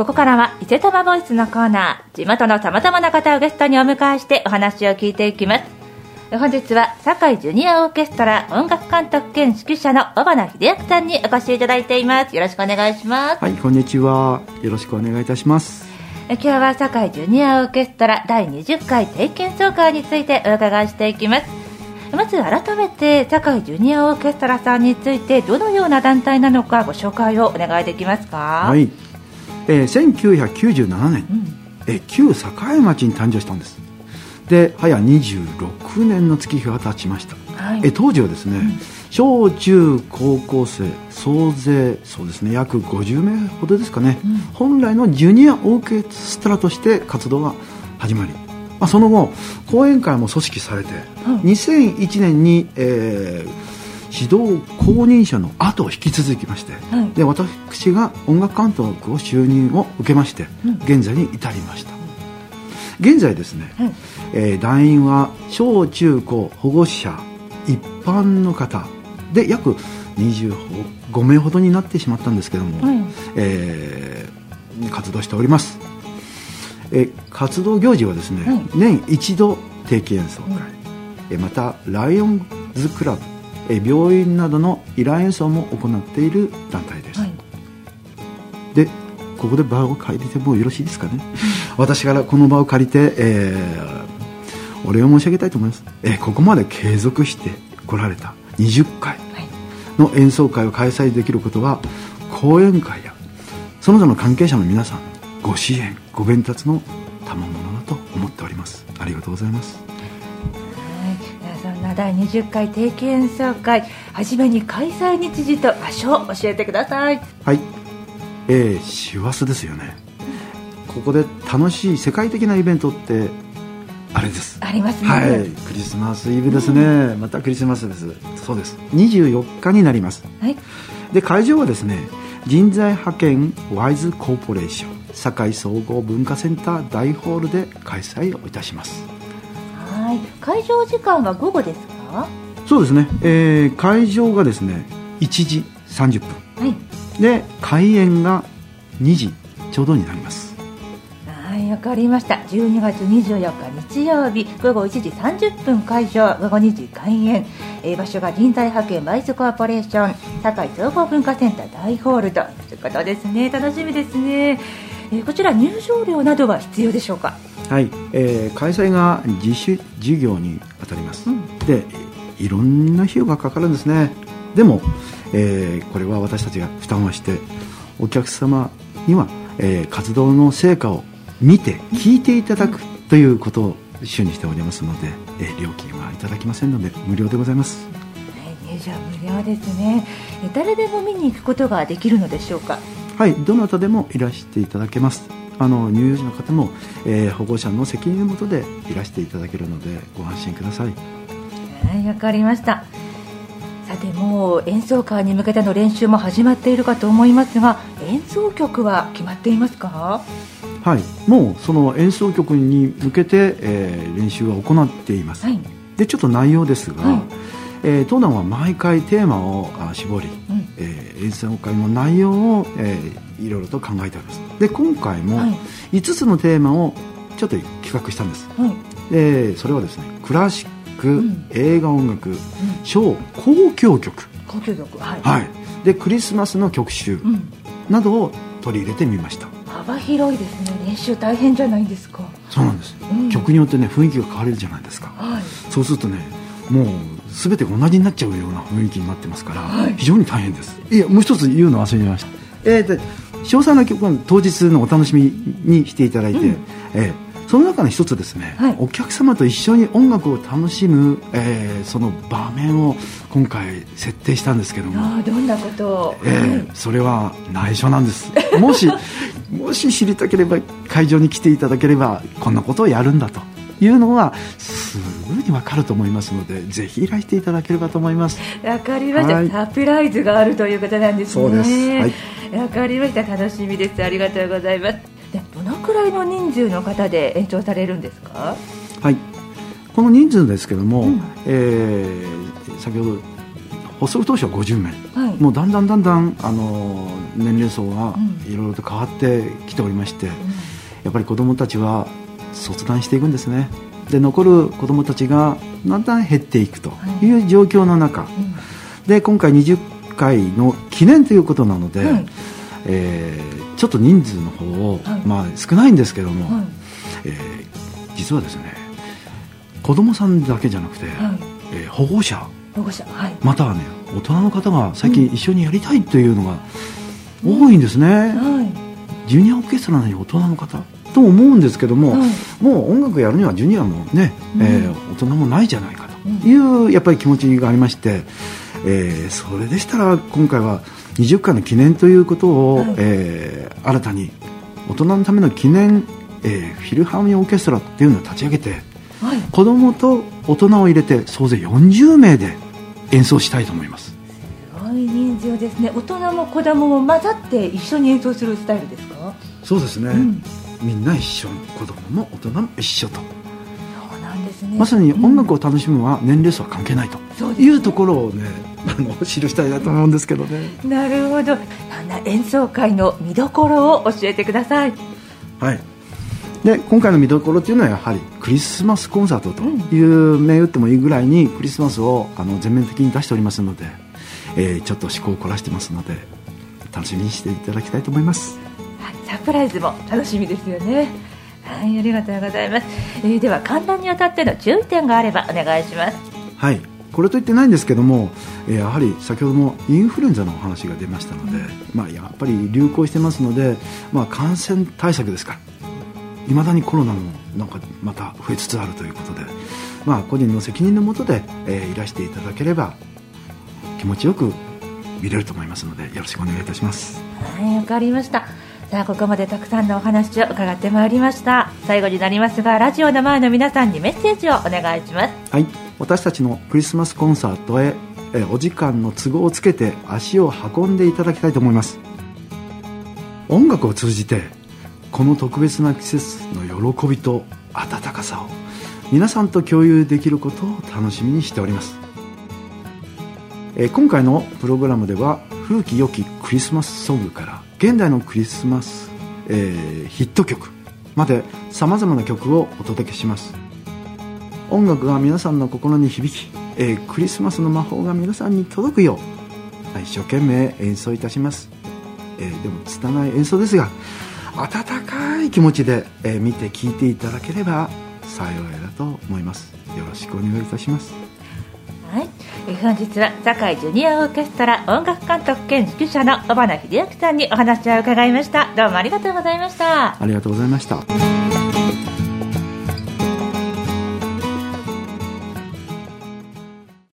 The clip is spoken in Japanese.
ここからは伊勢玉ボイスのコーナー地元のさまざまな方をゲストにお迎えしてお話を聞いていきます。本日は堺ジュニアオーケストラ音楽監督兼指揮者の小花秀明さんにお越しいただいています。よろしくお願いします。はいこんにちは。よろしくお願いいたします。今日は堺ジュニアオーケストラ第20回定期演奏会についてお伺いしていきます。まず改めて堺ジュニアオーケストラさんについてどのような団体なのかご紹介をお願いできますか？はい、えー、1997年、うん、えー、旧栄町に誕生したんです。で早26年の月日が経ちました、はい、え当時はですね、うん、小中高校生総勢そうですね約50名ほどですかね、うん、本来のジュニアオーケストラとして活動が始まり、まあ、その後講演会も組織されて、はい、2001年に、えー指導公認者の後を引き続きまして、はい、で私が音楽監督を就任を受けまして、うん、現在に至りました。現在ですね、はい。えー、団員は小中高保護者一般の方で約25名ほどになってしまったんですけども、はい、えー、活動しております、えー、活動行事はですね、はい、年一度定期演奏会、えまたライオンズクラブ、え病院などの依頼演奏も行っている団体です、はい、でここで場を借りてもよろしいですかね、私からこの場を借りて、えー、お礼を申し上げたいと思います、えー、ここまで継続してこられた20回の演奏会を開催できることは講演会やその他の関係者の皆さんご支援ご鞭達の賜物だと思っております。ありがとうございますそんな第20回定期演奏会はじめに開催日時と場所を教えてください。はい。えー、師走ですよね。ここで楽しい世界的なイベントってあれです。ありますね。はい。クリスマスイブですね、うん、またクリスマスです。そうです。24日になります、はい、で会場はですね人材派遣ワイズコーポレーション堺総合文化センター大ホールで開催をいたします。はい会場時間は午後ですか？そうですね、えー、会場がですね1時30分、はい、で開演が2時ちょうどになります。わかりました。12月24日日曜日午後1時30分会場午後2時開演、えー、場所が人材派遣バイスコーポレーション堺総合文化センター大ホールということですね。楽しみですね、えー、こちら入場料などは必要でしょうか？はい、えー、開催が自主事業に当たります、うん、でいろんな費用がかかるんですねでも、えー、これは私たちが負担をしてお客様には、えー、活動の成果を見て聞いていただくということを主にしておりますので、え料金はいただきませんので無料でございます。入場無料ですね。誰でも見に行くことができるのでしょうか？はい、どなたでもいらしていただけます。あの乳幼児の方も、えー、保護者の責任のもとでいらしていただけるのでご安心ください。はい、わかりました。さてもう演奏会に向けての練習も始まっているかと思いますが演奏曲は決まっていますか？はい、もうその演奏曲に向けて、えー、練習は行っています、はい、でちょっと内容ですが、はい、えー、当団は毎回テーマをあ絞り、うん、えー、演奏会の内容を、えー、いろいろと考えております。で今回も5つのテーマをちょっと企画したんです、はい、でそれはですねクラシック、うん、映画音楽、うん、小交響曲。交響曲はい、はい、でクリスマスの曲集などを取り入れてみました。幅広いですね。練習大変じゃないですか。そうなんです、うん、曲によってね雰囲気が変われるじゃないですか、はい、そうするとねもう全てが同じになっちゃうような雰囲気になってますから、はい、非常に大変です。いやもう一つ言うの忘れました。えー、で詳細な曲は当日のお楽しみにしていただいて、うん、えーその中の一つですね、はい、お客様と一緒に音楽を楽しむ、えー、その場面を今回設定したんですけどもどんなことを、えー、それは内緒なんです。もしもし知りたければ会場に来ていただければこんなことをやるんだというのはすぐに分かると思いますのでぜひいらしていただければと思います。わかりました、はい、サプライズがあるということなんですね。そうです。はい、かりました。楽しみです。ありがとうございます。でどのくらいの人数の方で延長されるんですか？はい。この人数ですけども、うん、えー、先ほど発足当初は50名、はい、もうだんだんだんだん、あの年齢層はいろいろと変わってきておりまして、うん、やっぱり子どもたちは卒団していくんですね。で残る子どもたちがだんだん減っていくという状況の中、はいうん、で今回20回の記念ということなので、はい、えー、ちょっと人数の方を、はい、まあ、少ないんですけども、はい、えー、実はですね子供さんだけじゃなくて、はい、えー、保護者保護者、はい、またはね大人の方が最近一緒にやりたいというのが多いんですね、うんはい、ジュニアオーケストラなのに大人の方と思うんですけども、はい、もう音楽やるにはジュニアもね、うん、えー、大人もないじゃないかという、やっぱり気持ちがありまして、えー、それでしたら今回は20回の記念ということを、はい、えー、新たに大人のための記念、えー、フィルハーモニーオーケストラっていうのを立ち上げて、はい、子供と大人を入れて総勢40名で演奏したいと思います。すごい人数ですね。大人も子供も混ざって一緒に演奏するスタイルですか？そうですね、うん、みんな一緒子供も大人も一緒と。ね、まさに音楽を楽しむのは年齢層は関係ないと。いうところをね、あの記したいなと思うんですけどね。なるほど。演奏会の見どころを教えてください。はい。で今回の見どころというのはやはりクリスマスコンサートという銘打ってもいいぐらいにクリスマスをあの全面的に出しておりますので、えー、ちょっと思考を凝らしてますので楽しみにしていただきたいと思います、はい、サプライズも楽しみですよね。はいありがとうございます、えー、では観覧にあたっての注意点があればお願いします。はい。これと言ってないんですけども、えー、やはり先ほどもインフルエンザのお話が出ましたので、うん、まあ、やっぱり流行してますので、まあ、感染対策ですか。らいまだにコロナもなんかまた増えつつあるということで、まあ、個人の責任のもとで、えー、いらしていただければ気持ちよく見れると思いますのでよろしくお願いいたします。はいわかりましたさあここまでたくさんのお話を伺ってまいりました。最後になりますがラジオの前の皆さんにメッセージをお願いします。はい。私たちのクリスマスコンサートへえお時間の都合をつけて足を運んでいただきたいと思います。音楽を通じてこの特別な季節の喜びと温かさを皆さんと共有できることを楽しみにしております。え今回のプログラムでは古き良きクリスマスソングから現代のクリスマス、えー、ヒット曲までさまざまな曲をお届けします。音楽が皆さんの心に響き、えー、クリスマスの魔法が皆さんに届くよう一生懸命演奏いたします、えー、でも拙い演奏ですが温かい気持ちで、え、見て聴いていただければ幸いだと思います。よろしくお願いいたします。本日は堺ジュニアオーケストラ音楽監督兼指揮者の小花秀明さんにお話を伺いました。どうもありがとうございました。ありがとうございました。